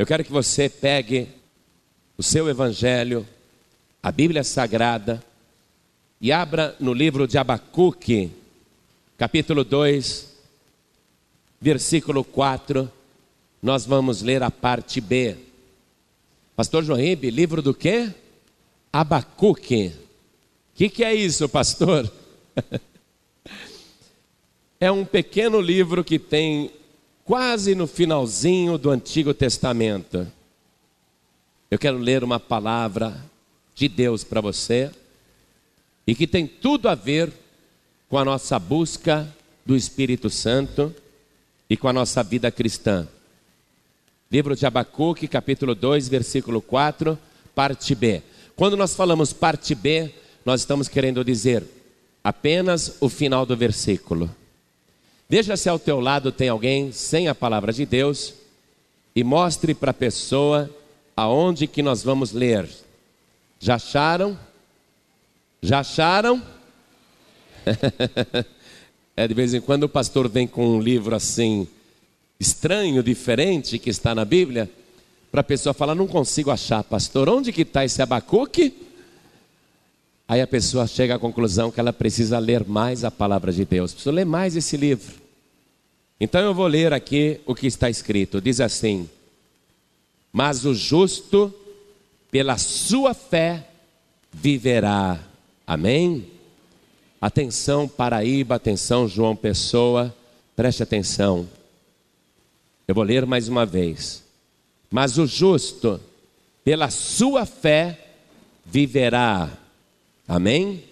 Eu quero que você pegue o seu evangelho, a Bíblia Sagrada, e abra no livro de Abacuque, capítulo 2, versículo 4. Nós vamos ler a parte B. Pastor Joaíbe, livro do quê? Abacuque. O que, que é isso, pastor? é um pequeno livro que tem quase no finalzinho do Antigo Testamento. Eu quero ler uma palavra de Deus para você e que tem tudo a ver com a nossa busca do Espírito Santo e com a nossa vida cristã. Livro de Abacuque, capítulo 2, versículo 4, parte B. Quando nós falamos parte B, nós estamos querendo dizer apenas o final do versículo. Veja se ao teu lado tem alguém sem a palavra de Deus e mostre para a pessoa aonde que nós vamos ler. Já acharam? Já acharam? é de vez em quando o pastor vem com um livro assim estranho, diferente que está na Bíblia, para a pessoa falar, não consigo achar, pastor, onde que está esse Abacuque? Aí a pessoa chega à conclusão que ela precisa ler mais a palavra de Deus, precisa ler mais esse livro. Então eu vou ler aqui o que está escrito. Diz assim: Mas o justo, pela sua fé, viverá. Amém? Atenção, Paraíba, atenção, João Pessoa, preste atenção. Eu vou ler mais uma vez. Mas o justo, pela sua fé, viverá. Amém?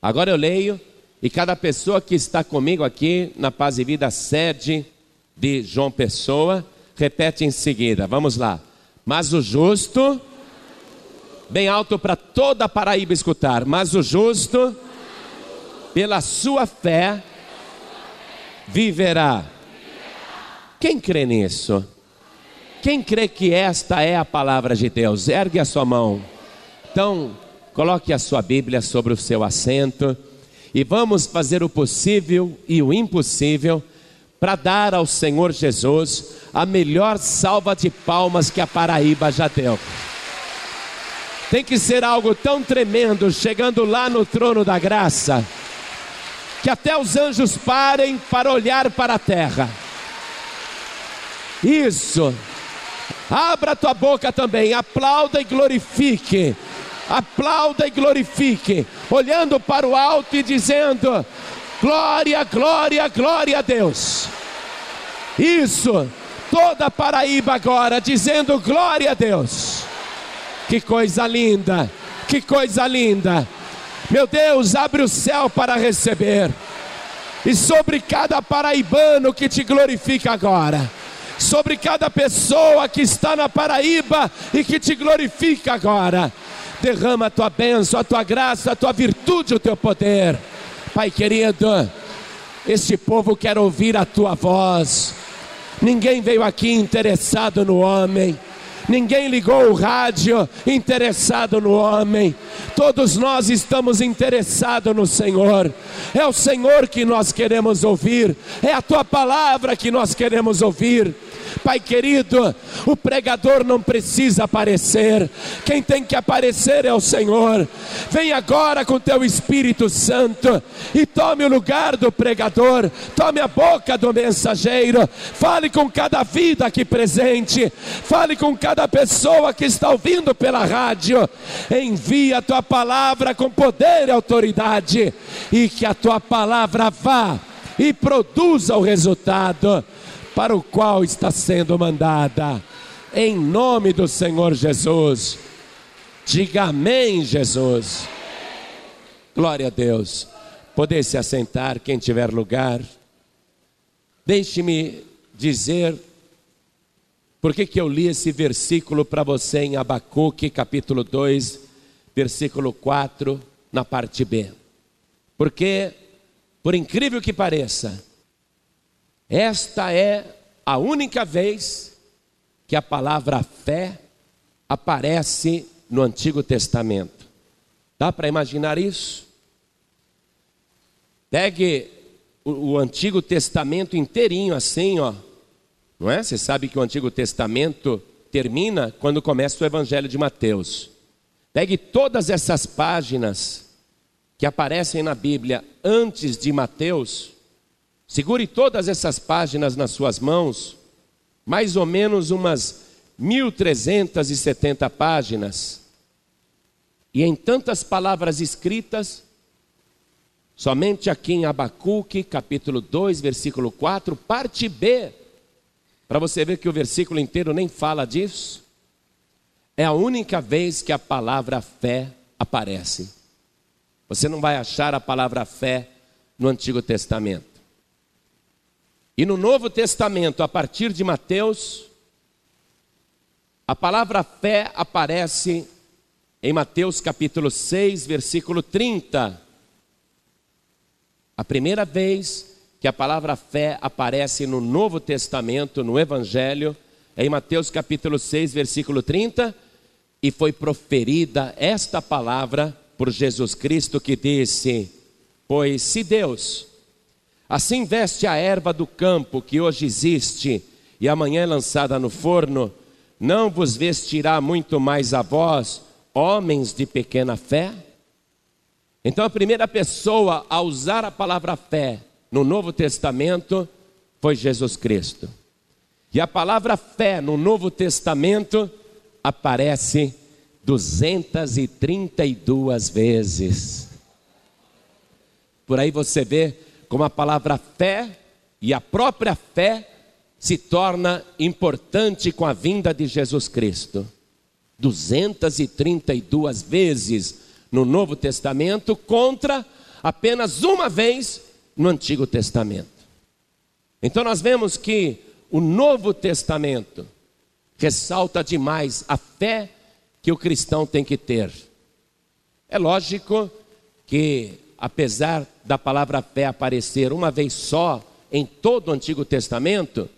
Agora eu leio e cada pessoa que está comigo aqui na Paz e Vida sede de João Pessoa, repete em seguida. Vamos lá. Mas o justo, bem alto para toda a Paraíba escutar. Mas o justo, pela sua fé, viverá. Quem crê nisso? Quem crê que esta é a palavra de Deus? Ergue a sua mão. Então, coloque a sua Bíblia sobre o seu assento e vamos fazer o possível e o impossível para dar ao Senhor Jesus a melhor salva de palmas que a Paraíba já deu. Tem que ser algo tão tremendo chegando lá no trono da graça, que até os anjos parem para olhar para a terra. Isso. Abra tua boca também, aplauda e glorifique aplauda e glorifique, olhando para o alto e dizendo: glória, glória, glória a Deus. Isso, toda Paraíba agora dizendo glória a Deus. Que coisa linda, que coisa linda. Meu Deus, abre o céu para receber. E sobre cada paraibano que te glorifica agora, sobre cada pessoa que está na Paraíba e que te glorifica agora derrama a tua bênção, a tua graça, a tua virtude, o teu poder. Pai querido, este povo quer ouvir a tua voz. Ninguém veio aqui interessado no homem. Ninguém ligou o rádio interessado no homem. Todos nós estamos interessados no Senhor. É o Senhor que nós queremos ouvir. É a tua palavra que nós queremos ouvir. Pai querido, o pregador não precisa aparecer, quem tem que aparecer é o Senhor. Vem agora com teu Espírito Santo e tome o lugar do pregador, tome a boca do mensageiro, fale com cada vida aqui presente, fale com cada pessoa que está ouvindo pela rádio. Envia a tua palavra com poder e autoridade, e que a tua palavra vá e produza o resultado para o qual está sendo mandada. Em nome do Senhor Jesus. Diga amém, Jesus. Glória a Deus. Poder se assentar, quem tiver lugar. Deixe-me dizer por que, que eu li esse versículo para você em Abacuque, capítulo 2, versículo 4, na parte B. Porque, por incrível que pareça, esta é a única vez que a palavra fé aparece no Antigo Testamento. Dá para imaginar isso? Pegue o, Antigo Testamento inteirinho assim, ó, Não é? Você sabe que o Antigo Testamento termina quando começa o Evangelho de Mateus. Pegue todas essas páginas que aparecem na Bíblia antes de Mateus, segure todas essas páginas nas suas mãos, mais ou menos umas 1370 páginas, e em tantas palavras escritas, somente aqui em Abacuque, capítulo 2, versículo 4, parte B, para você ver que o versículo inteiro nem fala disso. É a única vez que a palavra fé aparece. Você não vai achar a palavra fé no Antigo Testamento. E no Novo Testamento, a partir de Mateus, a palavra fé aparece em Mateus capítulo 6, versículo 30. A primeira vez que a palavra fé aparece no Novo Testamento, no Evangelho, é em Mateus capítulo 6, versículo 30, e foi proferida esta palavra por Jesus Cristo que disse: Pois se Deus assim veste a erva do campo que hoje existe e amanhã é lançada no forno, não vos vestirá muito mais a vós, homens de pequena fé? Então a primeira pessoa a usar a palavra fé no Novo Testamento foi Jesus Cristo. E a palavra fé no Novo Testamento aparece 232 vezes. Por aí você vê como a palavra fé e a própria fé se torna importante com a vinda de Jesus Cristo. 232 vezes no Novo Testamento contra apenas uma vez no Antigo Testamento. Então nós vemos que o Novo Testamento ressalta demais a fé que o cristão tem que ter. É lógico que, apesar da palavra fé aparecer uma vez só em todo o Antigo Testamento,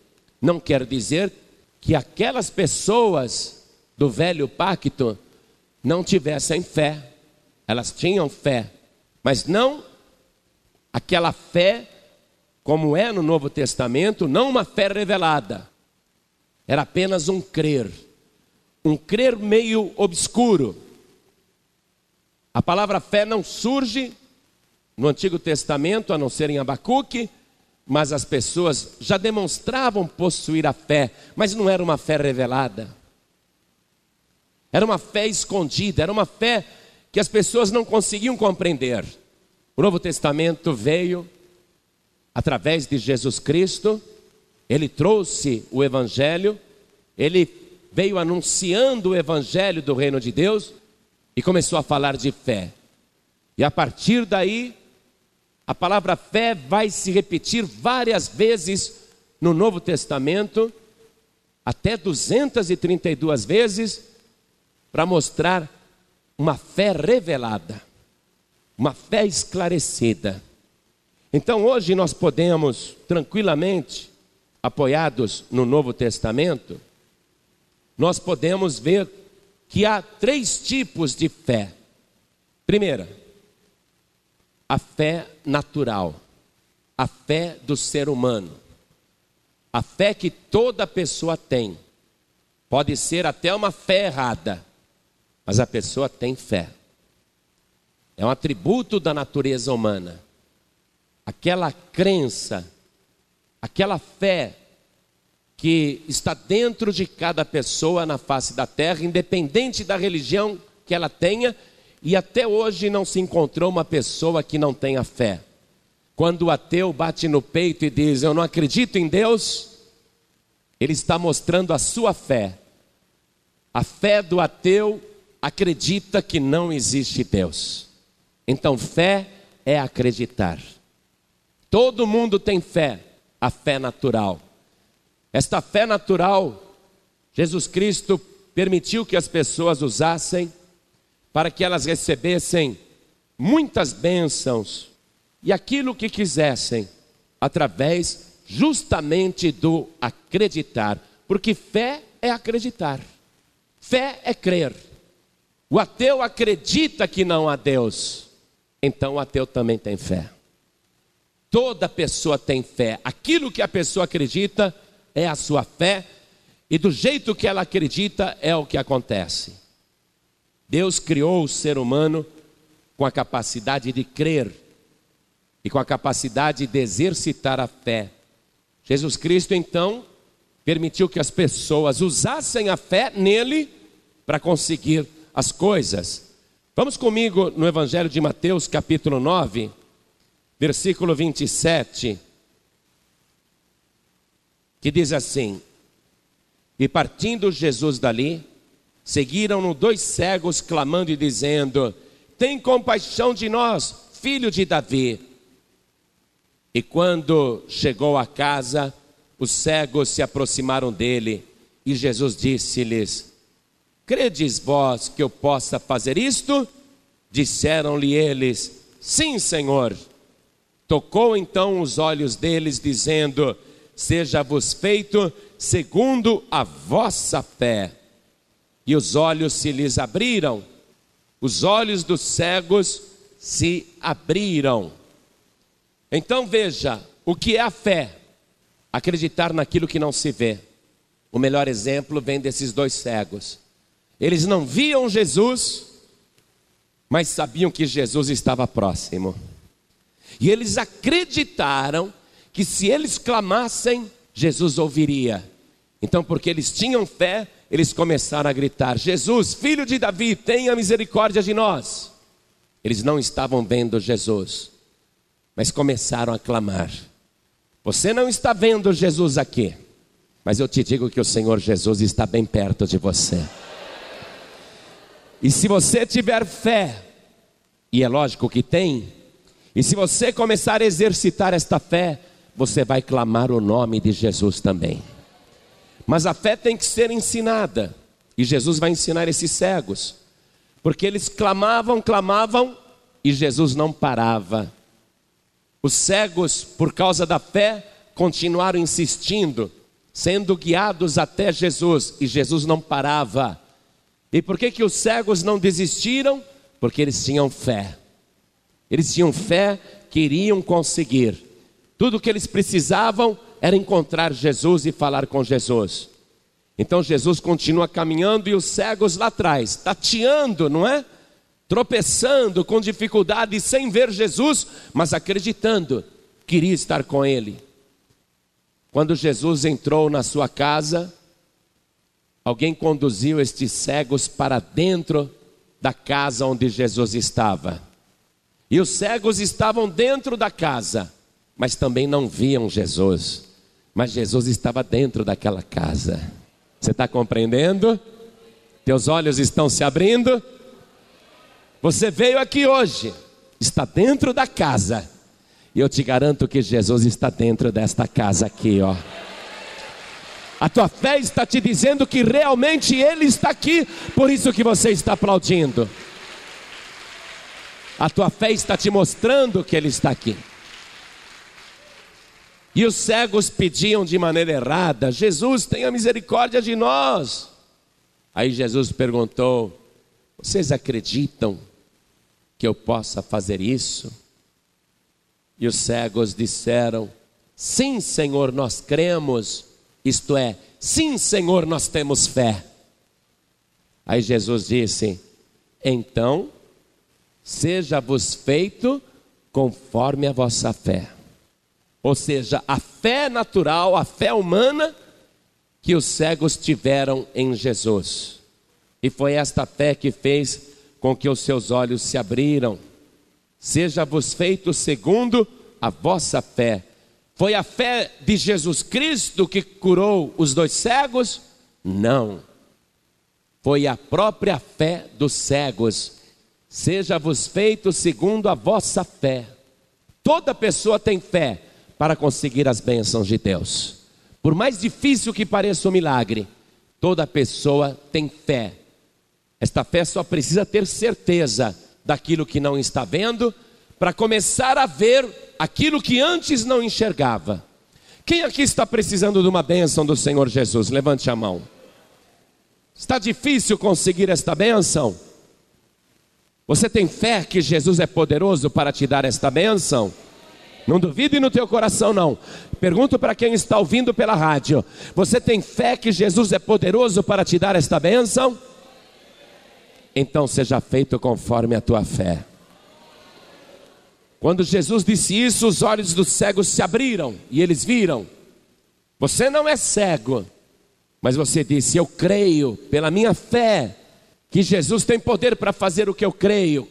não quer dizer que aquelas pessoas do velho pacto não tivessem fé. Elas tinham fé, mas não aquela fé como é no Novo Testamento, não uma fé revelada. Era apenas um crer, um crer meio obscuro. A palavra fé não surge no Antigo Testamento, a não ser em Abacuque, mas as pessoas já demonstravam possuir a fé, mas não era uma fé revelada. Era uma fé escondida, era uma fé que as pessoas não conseguiam compreender. O Novo Testamento veio através de Jesus Cristo, ele trouxe o Evangelho, ele veio anunciando o Evangelho do reino de Deus e começou a falar de fé. E a partir daí, a palavra fé vai se repetir várias vezes no Novo Testamento, até 232 vezes, para mostrar uma fé revelada, uma fé esclarecida. Então hoje nós podemos tranquilamente, apoiados no Novo Testamento, nós podemos ver que há três tipos de fé. Primeira, a fé natural, a fé do ser humano, a fé que toda pessoa tem. Pode ser até uma fé errada, mas a pessoa tem fé. É um atributo da natureza humana. Aquela crença, aquela fé que está dentro de cada pessoa na face da terra, independente da religião que ela tenha, e até hoje não se encontrou uma pessoa que não tenha fé. Quando o ateu bate no peito e diz: Eu não acredito em Deus, ele está mostrando a sua fé. A fé do ateu acredita que não existe Deus. Então, fé é acreditar. Todo mundo tem fé, a fé natural. Esta fé natural, Jesus Cristo permitiu que as pessoas usassem para que elas recebessem muitas bênçãos e aquilo que quisessem, através justamente do acreditar, porque fé é acreditar, fé é crer. O ateu acredita que não há Deus, então o ateu também tem fé. Toda pessoa tem fé, aquilo que a pessoa acredita, é a sua fé, e do jeito que ela acredita é o que acontece. Deus criou o ser humano com a capacidade de crer e com a capacidade de exercitar a fé. Jesus Cristo, então, permitiu que as pessoas usassem a fé nele para conseguir as coisas. Vamos comigo no Evangelho de Mateus, capítulo 9, versículo 27, que diz assim: E partindo Jesus dali, seguiram-no dois cegos, clamando e dizendo: Tem compaixão de nós, filho de Davi. E quando chegou à casa, os cegos se aproximaram dele, e Jesus disse-lhes: Credes vós que eu possa fazer isto? Disseram-lhe eles: Sim, Senhor. Tocou então os olhos deles, dizendo: Seja-vos feito segundo a vossa fé. E os olhos se lhes abriram, os olhos dos cegos se abriram. Então veja, o que é a fé? Acreditar naquilo que não se vê. O melhor exemplo vem desses dois cegos. Eles não viam Jesus, mas sabiam que Jesus estava próximo. E eles acreditaram que se eles clamassem, Jesus ouviria. Então, porque eles tinham fé, eles começaram a gritar: Jesus, filho de Davi, tenha misericórdia de nós. Eles não estavam vendo Jesus, mas começaram a clamar. Você não está vendo Jesus aqui, mas eu te digo que o Senhor Jesus está bem perto de você. E se você tiver fé, e é lógico que tem, e se você começar a exercitar esta fé, você vai clamar o nome de Jesus também. Mas a fé tem que ser ensinada, e Jesus vai ensinar esses cegos, porque eles clamavam, clamavam, e Jesus não parava. Os cegos, por causa da fé, continuaram insistindo, sendo guiados até Jesus, e Jesus não parava. E por que, que os cegos não desistiram? Porque eles tinham fé. Eles tinham fé que iriam conseguir. Tudo o que eles precisavam era encontrar Jesus e falar com Jesus. Então Jesus continua caminhando e os cegos lá atrás, tateando, não é? Tropeçando com dificuldade, sem ver Jesus, mas acreditando que iria estar com ele. Quando Jesus entrou na sua casa, alguém conduziu estes cegos para dentro da casa onde Jesus estava. E os cegos estavam dentro da casa, mas também não viam Jesus. Mas Jesus estava dentro daquela casa. Você está compreendendo? Teus olhos estão se abrindo? Você veio aqui hoje, está dentro da casa. E eu te garanto que Jesus está dentro desta casa aqui, ó. A tua fé está te dizendo que realmente Ele está aqui, por isso que você está aplaudindo. A tua fé está te mostrando que Ele está aqui. E os cegos pediam de maneira errada: Jesus, tenha misericórdia de nós. Aí Jesus perguntou: Vocês acreditam que eu possa fazer isso? E os cegos disseram: Sim, Senhor, nós cremos. Isto é, sim, Senhor, nós temos fé. Aí Jesus disse: Então seja-vos feito conforme a vossa fé. Ou seja, a fé natural, a fé humana que os cegos tiveram em Jesus. E foi esta fé que fez com que os seus olhos se abriram. Seja-vos feito segundo a vossa fé. Foi a fé de Jesus Cristo que curou os dois cegos? Não. Foi a própria fé dos cegos Seja-vos feito segundo a vossa fé. Toda pessoa tem fé para conseguir as bênçãos de Deus. Por mais difícil que pareça o milagre, toda pessoa tem fé. Esta fé só precisa ter certeza daquilo que não está vendo, para começar a ver aquilo que antes não enxergava. Quem aqui está precisando de uma bênção do Senhor Jesus? Levante a mão. Está difícil conseguir esta bênção? Você tem fé que Jesus é poderoso para te dar esta bênção? Não duvide no teu coração, não. Pergunto para quem está ouvindo pela rádio: Você tem fé que Jesus é poderoso para te dar esta bênção? Então seja feito conforme a tua fé. Quando Jesus disse isso, os olhos dos cegos se abriram e eles viram. Você não é cego, mas você disse: Eu creio pela minha fé que Jesus tem poder para fazer o que eu creio.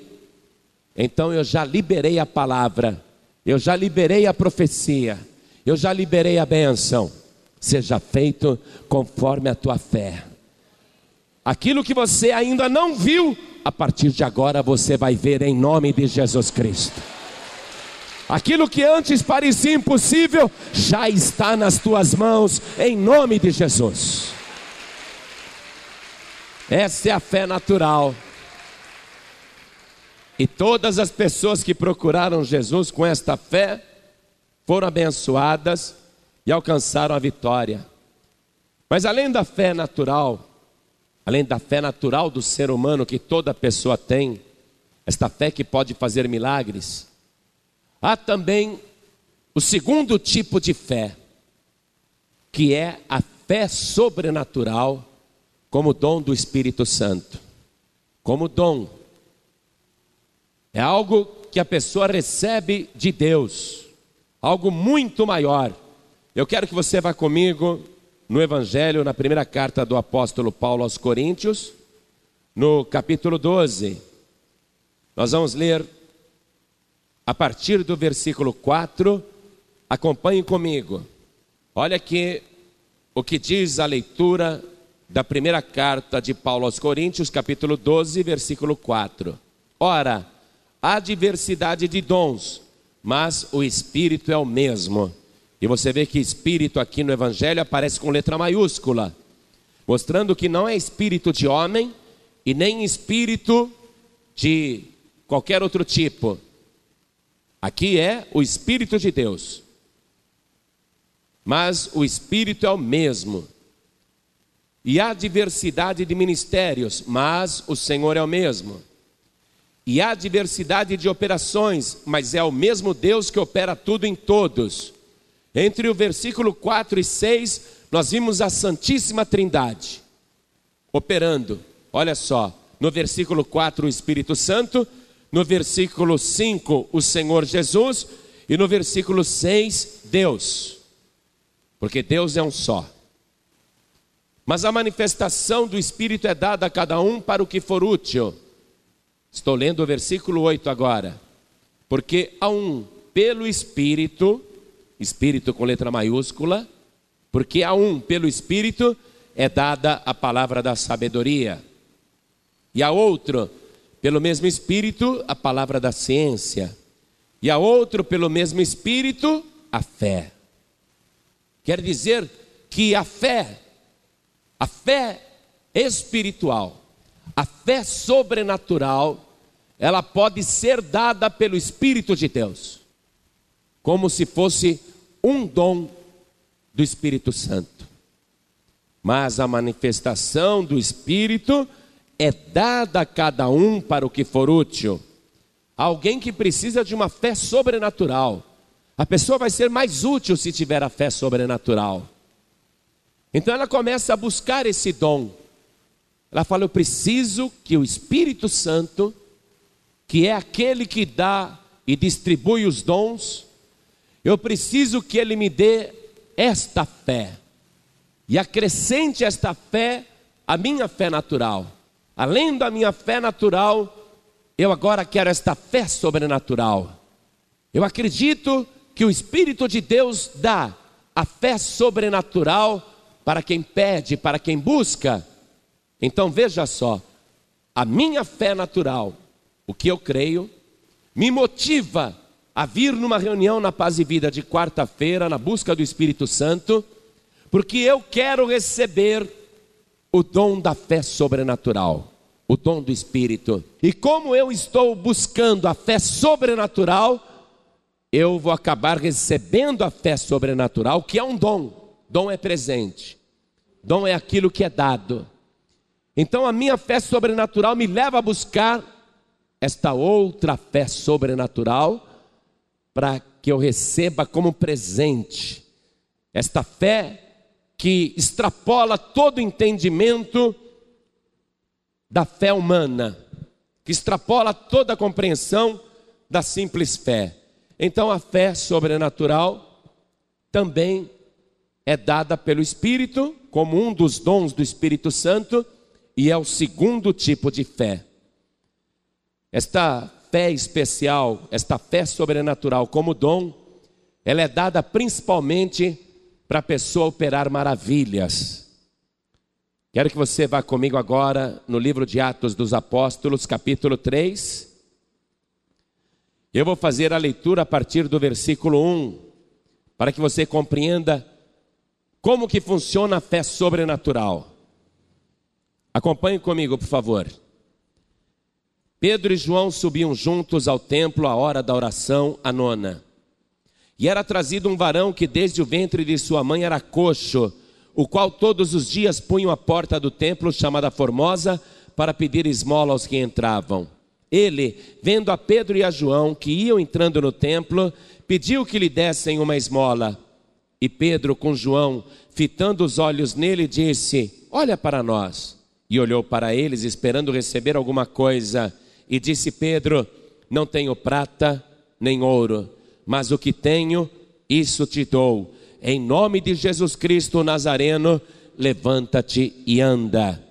Então eu já liberei a palavra, eu já liberei a profecia, eu já liberei a benção. Seja feito conforme a tua fé. Aquilo que você ainda não viu, a partir de agora você vai ver em nome de Jesus Cristo. Aquilo que antes parecia impossível, já está nas tuas mãos, em nome de Jesus. Essa é a fé natural. E todas as pessoas que procuraram Jesus com esta fé foram abençoadas e alcançaram a vitória. Mas além da fé natural, além da fé natural do ser humano que toda pessoa tem, esta fé que pode fazer milagres, há também o segundo tipo de fé, que é a fé sobrenatural como dom do Espírito Santo. Como dom. É algo que a pessoa recebe de Deus, algo muito maior. Eu quero que você vá comigo no Evangelho, na primeira carta do apóstolo Paulo aos Coríntios, no capítulo 12. Nós vamos ler a partir do versículo 4. Acompanhe comigo. Olha aqui o que diz a leitura da primeira carta de Paulo aos Coríntios, capítulo 12, versículo 4. Ora, há diversidade de dons, mas o Espírito é o mesmo. E você vê que Espírito aqui no Evangelho aparece com letra maiúscula, mostrando que não é espírito de homem e nem espírito de qualquer outro tipo. Aqui é o Espírito de Deus. Mas o Espírito é o mesmo. E há diversidade de ministérios, mas o Senhor é o mesmo. E há diversidade de operações, mas é o mesmo Deus que opera tudo em todos. Entre o versículo 4 e 6, nós vimos a Santíssima Trindade operando. Olha só, no versículo 4 o Espírito Santo, no versículo 5 o Senhor Jesus e no versículo 6 Deus. Porque Deus é um só. Mas a manifestação do Espírito é dada a cada um para o que for útil. Estou lendo o versículo 8 agora. Porque a um pelo Espírito, Espírito com letra maiúscula, porque a um pelo Espírito é dada a palavra da sabedoria, e a outro, pelo mesmo Espírito, a palavra da ciência, e a outro, pelo mesmo Espírito, a fé. Quer dizer que a fé a fé espiritual, a fé sobrenatural, ela pode ser dada pelo Espírito de Deus, como se fosse um dom do Espírito Santo. Mas a manifestação do Espírito é dada a cada um para o que for útil. Alguém que precisa de uma fé sobrenatural, a pessoa vai ser mais útil se tiver a fé sobrenatural. Então ela começa a buscar esse dom. Ela fala: Eu preciso que o Espírito Santo, que é aquele que dá e distribui os dons, eu preciso que ele me dê esta fé e acrescente esta fé à minha fé natural. Além da minha fé natural, eu agora quero esta fé sobrenatural. Eu acredito que o Espírito de Deus dá a fé sobrenatural para quem pede, para quem busca. Então veja só, a minha fé natural, o que eu creio, me motiva a vir numa reunião na Paz e Vida de quarta-feira, na busca do Espírito Santo, porque eu quero receber o dom da fé sobrenatural, o dom do Espírito. E como eu estou buscando a fé sobrenatural, eu vou acabar recebendo a fé sobrenatural, que é um dom. Dom é presente. Dom é aquilo que é dado. Então a minha fé sobrenatural me leva a buscar esta outra fé sobrenatural para que eu receba como presente, esta fé que extrapola todo entendimento da fé humana, que extrapola toda a compreensão da simples fé. Então a fé sobrenatural também é dada pelo Espírito, como um dos dons do Espírito Santo, e é o segundo tipo de fé. Esta fé especial, esta fé sobrenatural como dom, ela é dada principalmente para a pessoa operar maravilhas. Quero que você vá comigo agora no livro de Atos dos Apóstolos, capítulo 3. Eu vou fazer a leitura a partir do versículo 1, para que você compreenda como que funciona a fé sobrenatural. Acompanhe comigo, por favor. Pedro e João subiam juntos ao templo à hora da oração, a nona. E era trazido um varão que desde o ventre de sua mãe era coxo, o qual todos os dias punham a porta do templo, chamada Formosa, para pedir esmola aos que entravam. Ele, vendo a Pedro e a João que iam entrando no templo, pediu que lhe dessem uma esmola. E Pedro, com João, fitando os olhos nele, disse: Olha para nós. E olhou para eles, esperando receber alguma coisa. E disse Pedro: Não tenho prata nem ouro mas o que tenho, isso te dou. Em nome de Jesus Cristo Nazareno, levanta-te e anda.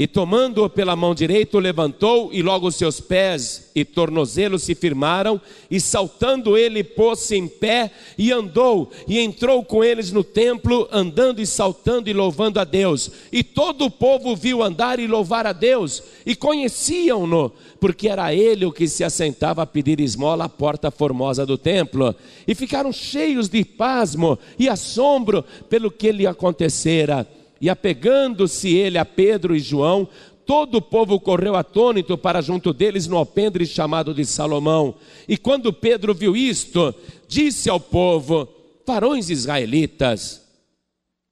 E tomando-o pela mão direita, levantou, e logo seus pés e tornozelos se firmaram, e saltando ele pôs-se em pé e andou, e entrou com eles no templo, andando e saltando e louvando a Deus. E todo o povo viu andar e louvar a Deus, e conheciam-no, porque era ele o que se assentava a pedir esmola à porta formosa do templo. E ficaram cheios de pasmo e assombro pelo que lhe acontecera. E apegando-se ele a Pedro e João, todo o povo correu atônito para junto deles no alpendre chamado de Salomão. E quando Pedro viu isto, disse ao povo: Varões israelitas,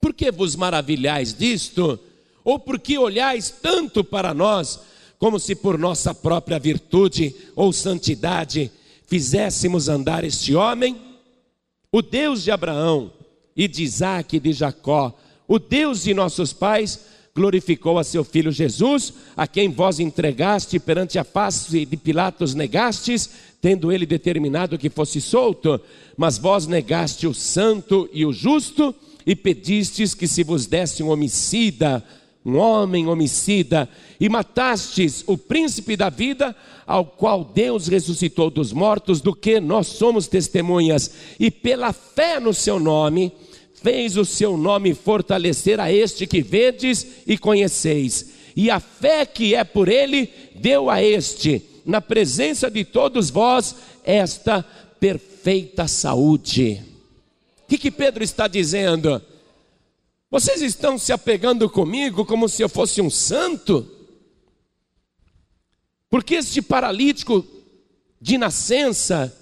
por que vos maravilhais disto? Ou por que olhais tanto para nós, como se por nossa própria virtude ou santidade fizéssemos andar este homem? O Deus de Abraão e de Isaac e de Jacó, o Deus de nossos pais glorificou a seu filho Jesus, a quem vós entregaste perante a face de Pilatos negastes, tendo ele determinado que fosse solto, mas vós negaste o santo e o justo e pedistes que se vos desse um homicida, um homem homicida, e matastes o príncipe da vida, ao qual Deus ressuscitou dos mortos, do que nós somos testemunhas, e pela fé no seu nome, fez o seu nome fortalecer a este que vedes e conheceis. E a fé que é por ele deu a este, na presença de todos vós, esta perfeita saúde. O que, que Pedro está dizendo? Vocês estão se apegando comigo como se eu fosse um santo? Porque este paralítico de nascença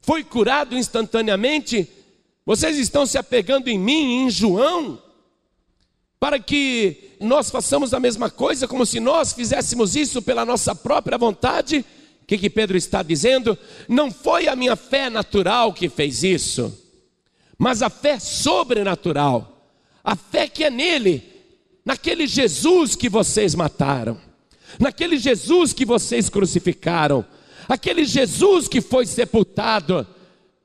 foi curado instantaneamente vocês estão se apegando em mim, em João, para que nós façamos a mesma coisa, como se nós fizéssemos isso pela nossa própria vontade? O que, que Pedro está dizendo? Não foi a minha fé natural que fez isso, mas a fé sobrenatural, a fé que é nele, naquele Jesus que vocês mataram, naquele Jesus que vocês crucificaram, aquele Jesus que foi sepultado.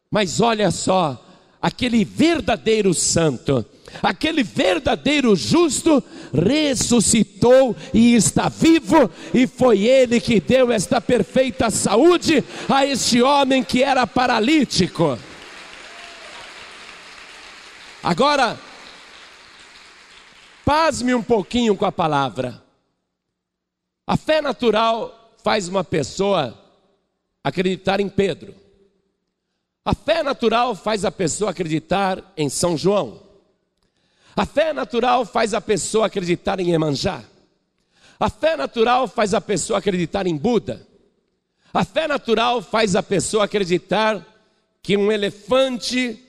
Mas olha só, aquele verdadeiro santo, aquele verdadeiro justo, ressuscitou e está vivo, e foi ele que deu esta perfeita saúde a este homem que era paralítico. Agora, pasme um pouquinho com a palavra. A fé natural faz uma pessoa acreditar em Pedro. A fé natural faz a pessoa acreditar em São João. A fé natural faz a pessoa acreditar em Emanjá. A fé natural faz a pessoa acreditar em Buda. A fé natural faz a pessoa acreditar que um elefante,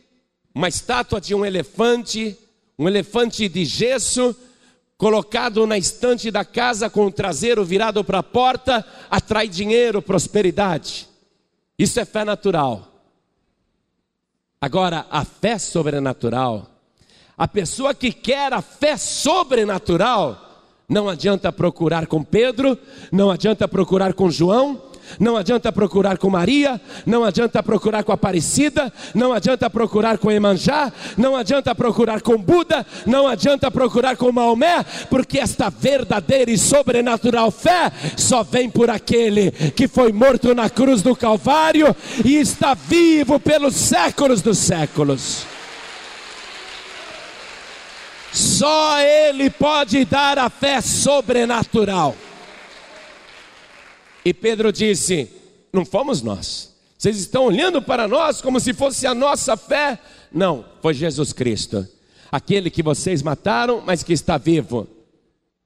uma estátua de um elefante, um elefante de gesso, colocado na estante da casa com o traseiro virado para a porta, atrai dinheiro, prosperidade. Isso é fé natural. Agora, a fé sobrenatural, a pessoa que quer a fé sobrenatural, não adianta procurar com Pedro, não adianta procurar com João, não adianta procurar com Maria, não adianta procurar com Aparecida, não adianta procurar com Emanjá, não adianta procurar com Buda, não adianta procurar com Maomé, porque esta verdadeira e sobrenatural fé só vem por aquele que foi morto na cruz do Calvário e está vivo pelos séculos dos séculos. Só Ele pode dar a fé sobrenatural. E Pedro disse: Não fomos nós. Vocês estão olhando para nós como se fosse a nossa fé? Não, foi Jesus Cristo, aquele que vocês mataram, mas que está vivo.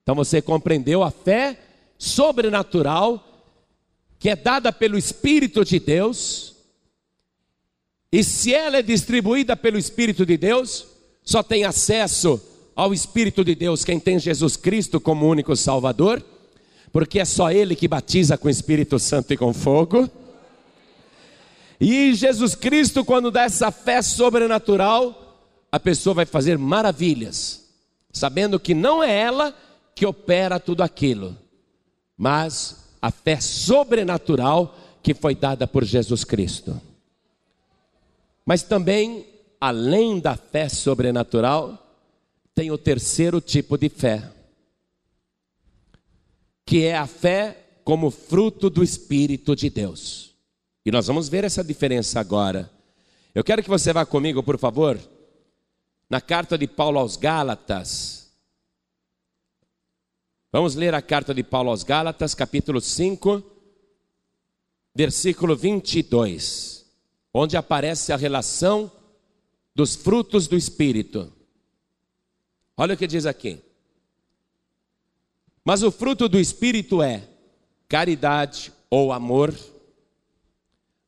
Então você compreendeu a fé sobrenatural que é dada pelo Espírito de Deus. E se ela é distribuída pelo Espírito de Deus, só tem acesso ao Espírito de Deus quem tem Jesus Cristo como único Salvador porque é só Ele que batiza com o Espírito Santo e com fogo. E Jesus Cristo, quando dá essa fé sobrenatural, a pessoa vai fazer maravilhas, sabendo que não é ela que opera tudo aquilo, mas a fé sobrenatural que foi dada por Jesus Cristo. Mas também, além da fé sobrenatural, tem o terceiro tipo de fé que é a fé como fruto do Espírito de Deus. E nós vamos ver essa diferença agora. Eu quero que você vá comigo, por favor, na carta de Paulo aos Gálatas. Vamos ler a carta de Paulo aos Gálatas, capítulo 5, versículo 22, onde aparece a relação dos frutos do Espírito. Olha o que diz aqui. Mas o fruto do Espírito é caridade ou amor,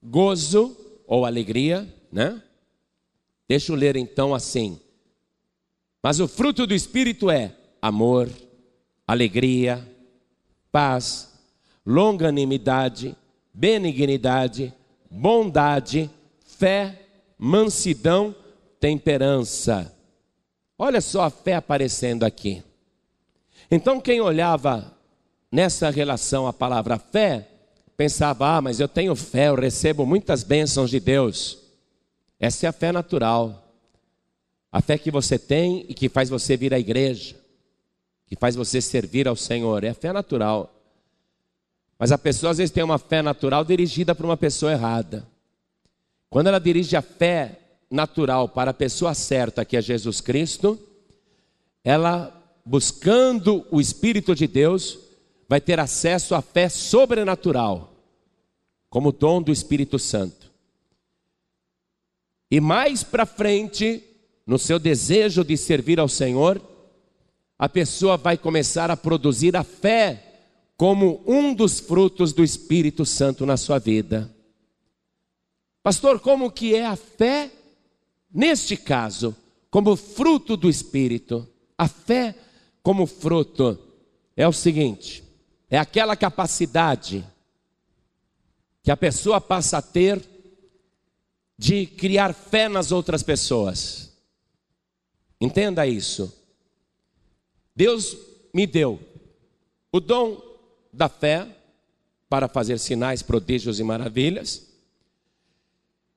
gozo ou alegria, né? Deixa eu ler então assim. Mas o fruto do Espírito é amor, alegria, paz, longanimidade, benignidade, bondade, fé, mansidão, temperança. Olha só a fé aparecendo aqui. Então, quem olhava nessa relação a palavra fé, pensava: ah, mas eu tenho fé, eu recebo muitas bênçãos de Deus. Essa é a fé natural. A fé que você tem e que faz você vir à igreja, que faz você servir ao Senhor, é a fé natural. Mas a pessoa às vezes tem uma fé natural dirigida para uma pessoa errada. Quando ela dirige a fé natural para a pessoa certa, que é Jesus Cristo, ela buscando o Espírito de Deus, vai ter acesso à fé sobrenatural, como dom do Espírito Santo. E mais para frente, no seu desejo de servir ao Senhor, a pessoa vai começar a produzir a fé como um dos frutos do Espírito Santo na sua vida. Pastor, como que é a fé neste caso, como fruto do Espírito? A fé como fruto é o seguinte: é aquela capacidade que a pessoa passa a ter de criar fé nas outras pessoas. Entenda isso. Deus me deu o dom da fé para fazer sinais, prodígios e maravilhas.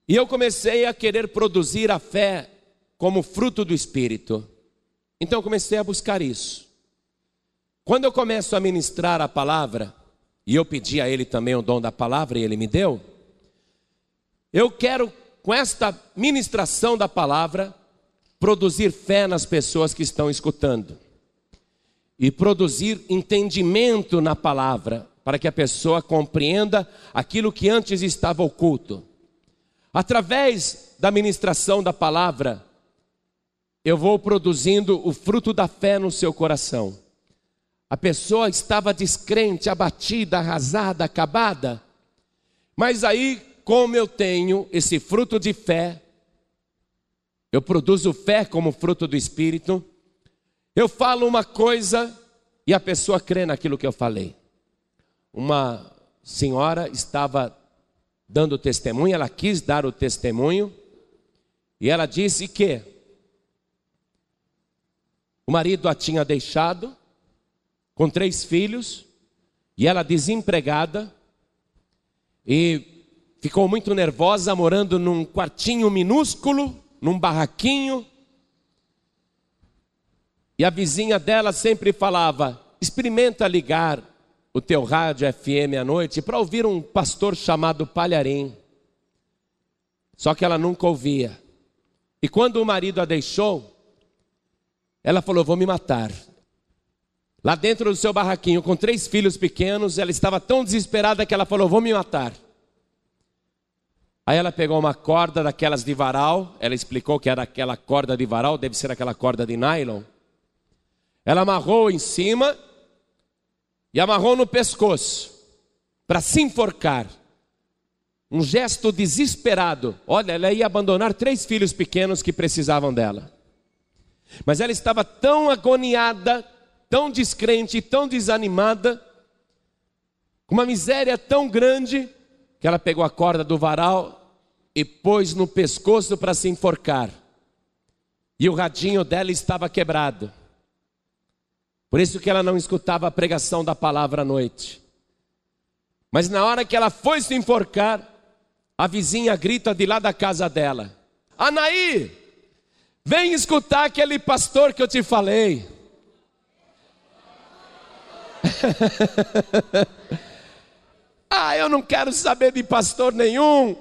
E eu comecei a querer produzir a fé como fruto do Espírito. Então eu comecei a buscar isso. Quando eu começo a ministrar a palavra, e eu pedi a ele também o dom da palavra e ele me deu, eu quero, com esta ministração da palavra, produzir fé nas pessoas que estão escutando e produzir entendimento na palavra, para que a pessoa compreenda aquilo que antes estava oculto. Através da ministração da palavra, eu vou produzindo o fruto da fé no seu coração. A pessoa estava descrente, abatida, arrasada, acabada. Mas aí, como eu tenho esse fruto de fé, eu produzo fé como fruto do Espírito, eu falo uma coisa e a pessoa crê naquilo que eu falei. Uma senhora estava dando testemunho, ela quis dar o testemunho, E ela disse que o marido a tinha deixado com três filhos e ela desempregada e ficou muito nervosa morando num quartinho minúsculo, num barraquinho. E a vizinha dela sempre falava: "Experimenta ligar o teu rádio FM à noite para ouvir um pastor chamado Palharim". Só que ela nunca ouvia. E quando o marido a deixou, ela falou: Vou me matar. Lá dentro do seu barraquinho, com três filhos pequenos, ela estava tão desesperada que ela falou: Vou me matar. Aí ela pegou uma corda daquelas de varal, ela explicou que era aquela corda de varal, deve ser aquela corda de nylon. Ela amarrou em cima e amarrou no pescoço para se enforcar. Um gesto desesperado. Olha, ela ia abandonar três filhos pequenos que precisavam dela. Mas ela estava tão agoniada, tão descrente, tão desanimada, com uma miséria tão grande, que ela pegou a corda do varal e pôs no pescoço para se enforcar. E o radinho dela estava quebrado. Por isso que ela não escutava a pregação da palavra à noite. Mas na hora que ela foi se enforcar, a vizinha grita de lá da casa dela: Anaí, vem escutar aquele pastor que eu te falei. ah, eu não quero saber de pastor nenhum.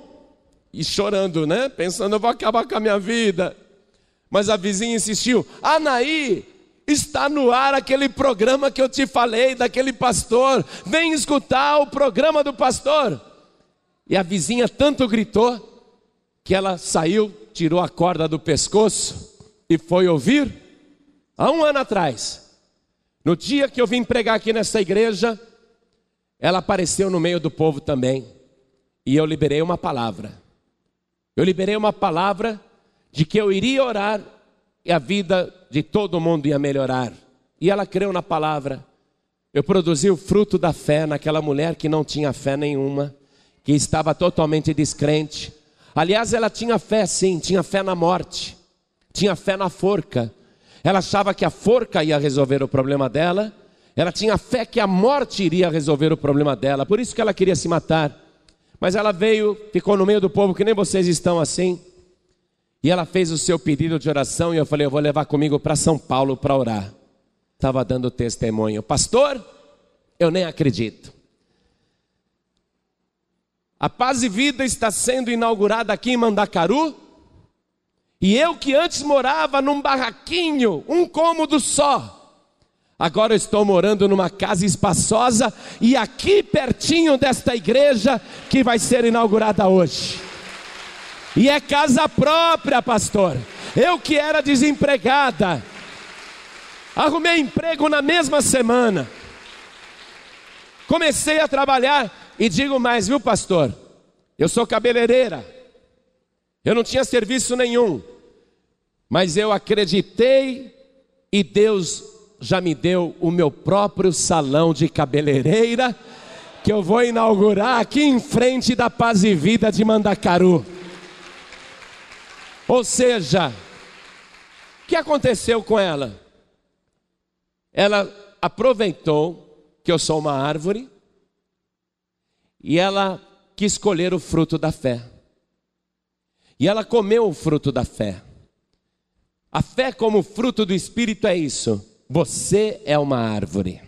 E chorando, né? Pensando, eu vou acabar com a minha vida. Mas a vizinha insistiu: Anaí, está no ar aquele programa que eu te falei, daquele pastor. Vem escutar o programa do pastor. E a vizinha tanto gritou que ela saiu, tirou a corda do pescoço e foi ouvir. Há um ano atrás, no dia que eu vim pregar aqui nessa igreja, ela apareceu no meio do povo também. E eu liberei uma palavra. Eu liberei uma palavra de que eu iria orar e a vida de todo mundo ia melhorar. E ela creu na palavra. Eu produzi o fruto da fé naquela mulher que não tinha fé nenhuma que estava totalmente descrente. Aliás, ela tinha fé sim, tinha fé na morte, tinha fé na forca. Ela achava que a forca ia resolver o problema dela, ela tinha fé que a morte iria resolver o problema dela, por isso que ela queria se matar. Mas ela veio, ficou no meio do povo, que nem vocês estão assim, e ela fez o seu pedido de oração, e eu falei: Eu vou levar comigo para São Paulo para orar. Estava dando testemunho, pastor, eu nem acredito. A Paz e Vida está sendo inaugurada aqui em Mandacaru. E eu que antes morava num barraquinho, um cômodo só, agora estou morando numa casa espaçosa e aqui pertinho desta igreja que vai ser inaugurada hoje. E é casa própria, pastor. Eu que era desempregada, arrumei emprego na mesma semana. Comecei a trabalhar e digo mais, viu, pastor? Eu sou cabeleireira. Eu não tinha serviço nenhum. Mas eu acreditei e Deus já me deu o meu próprio salão de cabeleireira que eu vou inaugurar aqui em frente da Paz e Vida de Mandacaru. Ou seja, o que aconteceu com ela? Ela aproveitou que eu sou uma árvore e ela quis escolher o fruto da fé. E ela comeu o fruto da fé. A fé, como fruto do Espírito, é isso. Você é uma árvore.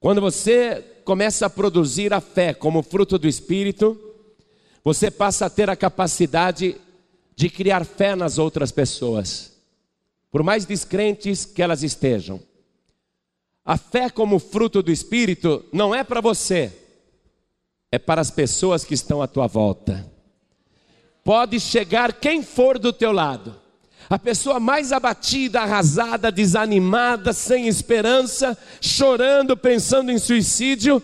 Quando você começa a produzir a fé como fruto do Espírito, você passa a ter a capacidade de criar fé nas outras pessoas, por mais descrentes que elas estejam. A fé, como fruto do Espírito, não é para você, é para as pessoas que estão à tua volta. Pode chegar quem for do teu lado, a pessoa mais abatida, arrasada, desanimada, sem esperança, chorando, pensando em suicídio,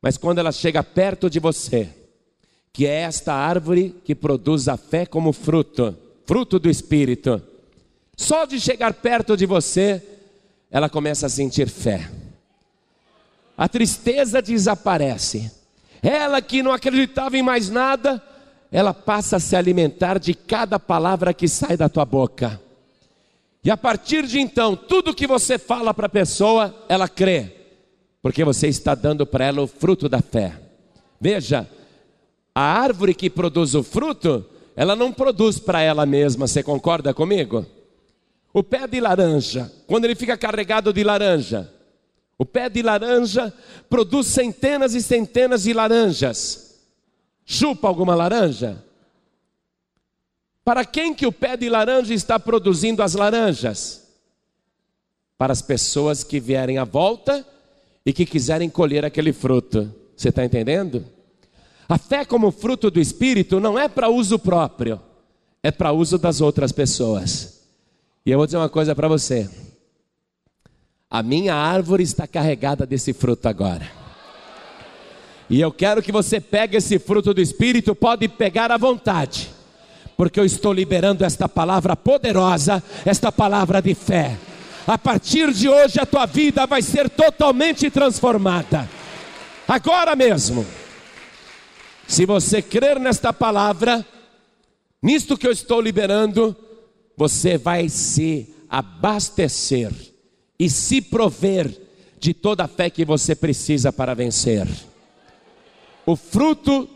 mas quando ela chega perto de você, que é esta árvore que produz a fé como fruto, fruto do Espírito, só de chegar perto de você, ela começa a sentir fé. A tristeza desaparece, ela que não acreditava em mais nada, ela passa a se alimentar de cada palavra que sai da tua boca. E a partir de então, tudo que você fala para a pessoa, ela crê, porque você está dando para ela o fruto da fé. Veja, a árvore que produz o fruto, ela não produz para ela mesma, você concorda comigo? O pé de laranja, quando ele fica carregado de laranja, o pé de laranja produz centenas e centenas de laranjas. Chupa alguma laranja? Para quem que o pé de laranja está produzindo as laranjas? Para as pessoas que vierem à volta e que quiserem colher aquele fruto. Você está entendendo? A fé como fruto do Espírito não é para uso próprio, é para uso das outras pessoas. E eu vou dizer uma coisa para você. A minha árvore está carregada desse fruto agora. E eu quero que você pegue esse fruto do Espírito, pode pegar à vontade, porque eu estou liberando esta palavra poderosa, esta palavra de fé. A partir de hoje a tua vida vai ser totalmente transformada. Agora mesmo. Se você crer nesta palavra, nisto que eu estou liberando, você vai se abastecer e se prover de toda a fé que você precisa para vencer. O fruto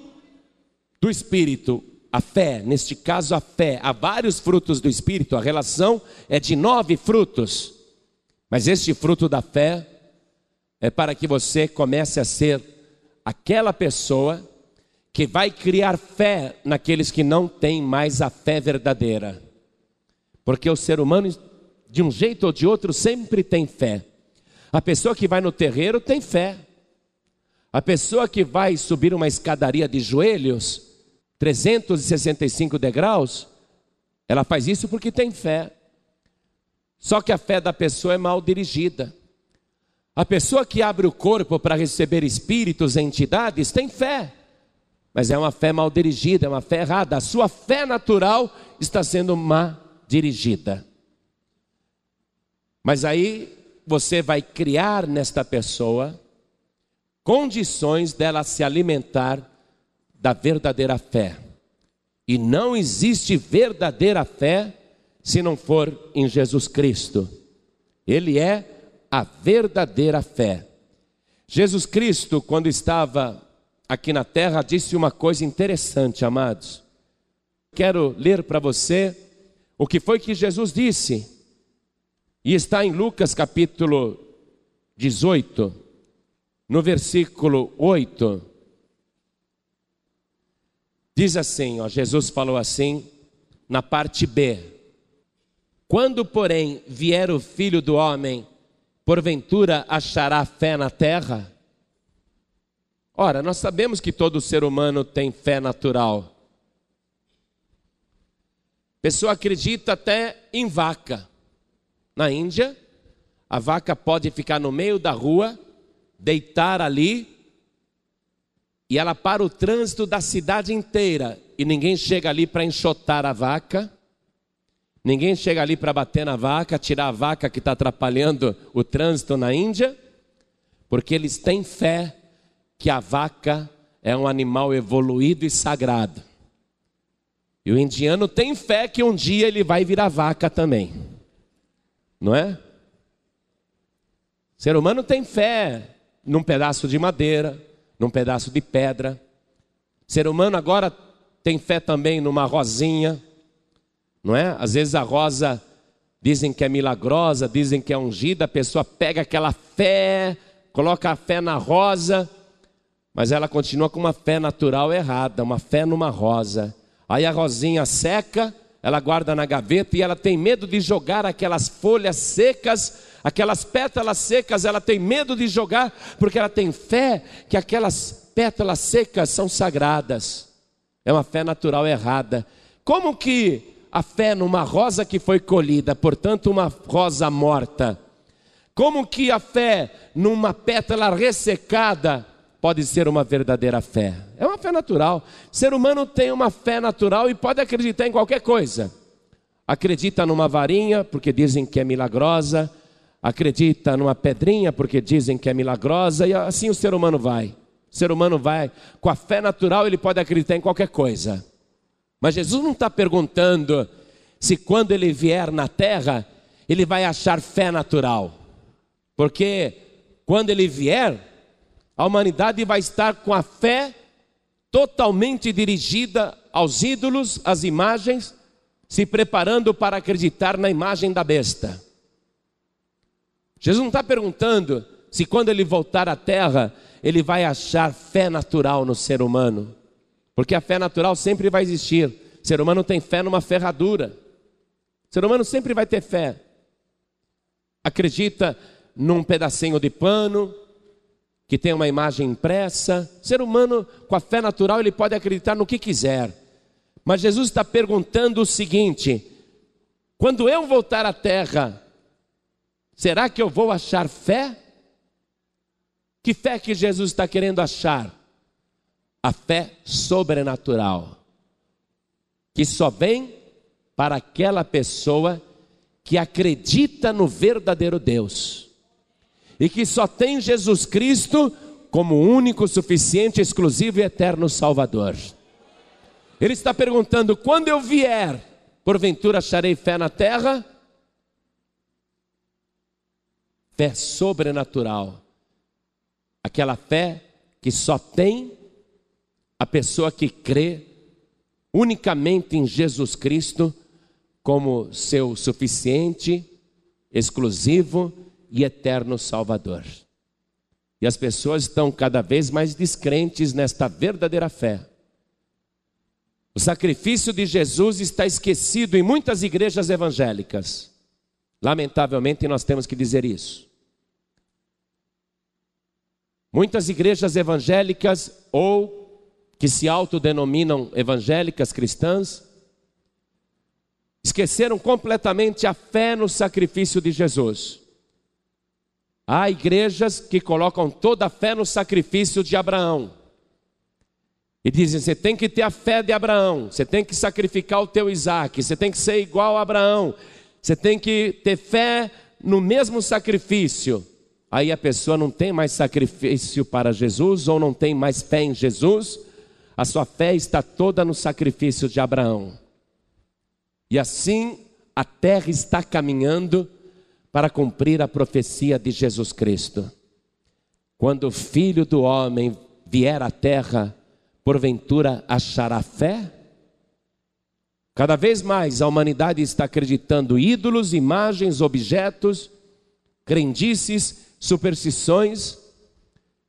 do Espírito, a fé, neste caso a fé, há vários frutos do Espírito, a relação é de nove frutos, mas este fruto da fé é para que você comece a ser aquela pessoa que vai criar fé naqueles que não têm mais a fé verdadeira, porque o ser humano de um jeito ou de outro, sempre tem fé. A pessoa que vai no terreiro tem fé. A pessoa que vai subir uma escadaria de joelhos, 365 degraus, ela faz isso porque tem fé. Só que a fé da pessoa é mal dirigida. A pessoa que abre o corpo para receber espíritos e entidades tem fé, mas é uma fé mal dirigida, é uma fé errada. A sua fé natural está sendo mal dirigida. Mas aí você vai criar nesta pessoa condições dela se alimentar da verdadeira fé. E não existe verdadeira fé se não for em Jesus Cristo. Ele é a verdadeira fé. Jesus Cristo, quando estava aqui na terra, disse uma coisa interessante, amados. Quero ler para você o que foi que Jesus disse. E está em Lucas capítulo 18, no versículo 8. Diz assim, ó, Jesus falou assim, na parte B: Quando, porém, vier o filho do homem, porventura achará fé na terra? Ora, nós sabemos que todo ser humano tem fé natural. Pessoa acredita até em vaca. Na Índia, a vaca pode ficar no meio da rua, deitar ali, e ela para o trânsito da cidade inteira, e ninguém chega ali para enxotar a vaca, ninguém chega ali para bater na vaca, tirar a vaca que está atrapalhando o trânsito na Índia, porque eles têm fé que a vaca é um animal evoluído e sagrado. E o indiano tem fé que um dia ele vai virar vaca também não é? O ser humano tem fé num pedaço de madeira, num pedaço de pedra. O ser humano agora tem fé também numa rosinha, não é? Às vezes a rosa dizem que é milagrosa, dizem que é ungida, a pessoa pega aquela fé, coloca a fé na rosa, mas ela continua com uma fé natural errada, uma fé numa rosa. Aí a rosinha seca, ela guarda na gaveta e ela tem medo de jogar aquelas folhas secas, aquelas pétalas secas, ela tem medo de jogar, porque ela tem fé que aquelas pétalas secas são sagradas. É uma fé natural errada. Como que a fé numa rosa que foi colhida, portanto, uma rosa morta? Como que a fé numa pétala ressecada pode ser uma verdadeira fé. É uma fé natural. O ser humano tem uma fé natural e pode acreditar em qualquer coisa. Acredita numa varinha, porque dizem que é milagrosa. Acredita numa pedrinha, porque dizem que é milagrosa. E assim o ser humano vai. O ser humano vai. Com a fé natural, ele pode acreditar em qualquer coisa. Mas Jesus não está perguntando se quando ele vier na terra, ele vai achar fé natural. Porque quando ele vier, a humanidade vai estar com a fé totalmente dirigida aos ídolos, às imagens, se preparando para acreditar na imagem da besta. Jesus não está perguntando se quando ele voltar à terra, ele vai achar fé natural no ser humano. Porque a fé natural sempre vai existir. O ser humano tem fé numa ferradura. O ser humano sempre vai ter fé. Acredita num pedacinho de pano, que tem uma imagem impressa. O ser humano, com a fé natural, ele pode acreditar no que quiser. Mas Jesus está perguntando o seguinte: quando eu voltar à terra, será que eu vou achar fé? Que fé que Jesus está querendo achar? A fé sobrenatural, que só vem para aquela pessoa que acredita no verdadeiro Deus e que só tem Jesus Cristo como único, suficiente, exclusivo e eterno Salvador. Ele está perguntando: quando eu vier, porventura acharei fé na terra? Fé sobrenatural, aquela fé que só tem a pessoa que crê unicamente em Jesus Cristo como seu suficiente, exclusivo e eterno Salvador. E as pessoas estão cada vez mais descrentes nesta verdadeira fé. O sacrifício de Jesus está esquecido em muitas igrejas evangélicas. Lamentavelmente, nós temos que dizer isso. Muitas igrejas evangélicas ou que se autodenominam evangélicas cristãs esqueceram completamente a fé no sacrifício de Jesus. Há igrejas que colocam toda a fé no sacrifício de Abraão. E dizem: você tem que ter a fé de Abraão, você tem que sacrificar o teu Isaac, você tem que ser igual a Abraão, você tem que ter fé no mesmo sacrifício. Aí a pessoa não tem mais sacrifício para Jesus ou não tem mais fé em Jesus, a sua fé está toda no sacrifício de Abraão. E assim a terra está caminhando para cumprir a profecia de Jesus Cristo. Quando o filho do homem vier à terra, porventura achará fé? Cada vez mais a humanidade está acreditando ídolos, imagens, objetos, crendices, superstições.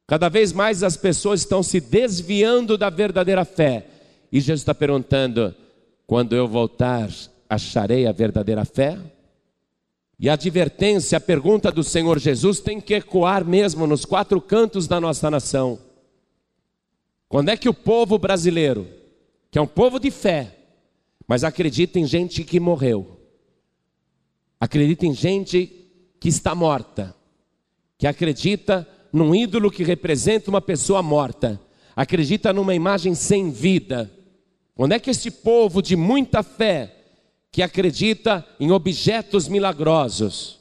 Cada vez mais as pessoas estão se desviando da verdadeira fé. E Jesus está perguntando: quando eu voltar, acharei a verdadeira fé? E a advertência, a pergunta do Senhor Jesus tem que ecoar mesmo nos quatro cantos da nossa nação. Quando é que o povo brasileiro, que é um povo de fé, mas acredita em gente que morreu, acredita em gente que está morta, que acredita num ídolo que representa uma pessoa morta, acredita numa imagem sem vida. Quando é que este povo de muita fé que acredita em objetos milagrosos,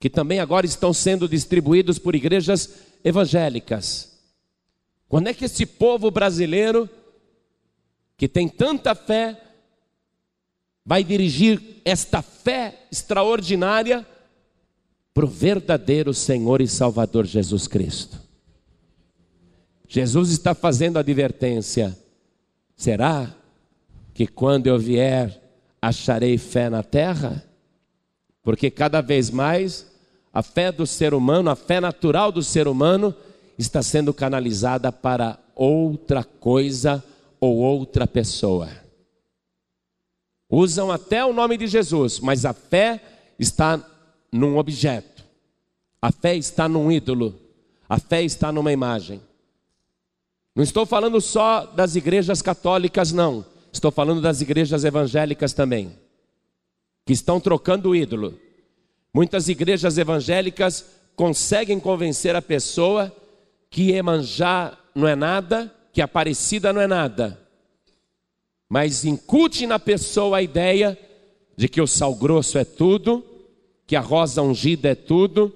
que também agora estão sendo distribuídos por igrejas evangélicas. Quando é que esse povo brasileiro, que tem tanta fé, vai dirigir esta fé extraordinária para o verdadeiro Senhor e Salvador Jesus Cristo? Jesus está fazendo advertência: será que quando eu vier acharei fé na terra? Porque cada vez mais a fé do ser humano, a fé natural do ser humano, está sendo canalizada para outra coisa ou outra pessoa. Usam até o nome de Jesus, mas a fé está num objeto, a fé está num ídolo, a fé está numa imagem. Não estou falando só das igrejas católicas, não. Estou falando das igrejas evangélicas também, que estão trocando o ídolo. Muitas igrejas evangélicas conseguem convencer a pessoa que Emanjá não é nada, que Aparecida não é nada, mas incute na pessoa a ideia de que o sal grosso é tudo, que a rosa ungida é tudo,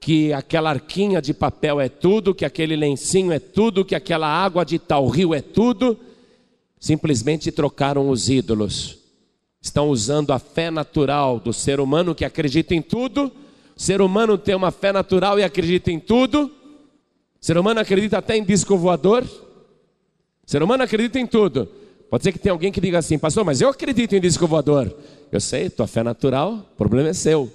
que aquela arquinha de papel é tudo, que aquele lencinho é tudo, que aquela água de tal rio é tudo simplesmente trocaram os ídolos. Estão usando a fé natural do ser humano que acredita em tudo. O ser humano tem uma fé natural e acredita em tudo. O ser humano acredita até em disco voador. O ser humano acredita em tudo. Pode ser que tenha alguém que diga assim, pastor, mas eu acredito em disco voador. Eu sei, tua fé natural, o problema é seu.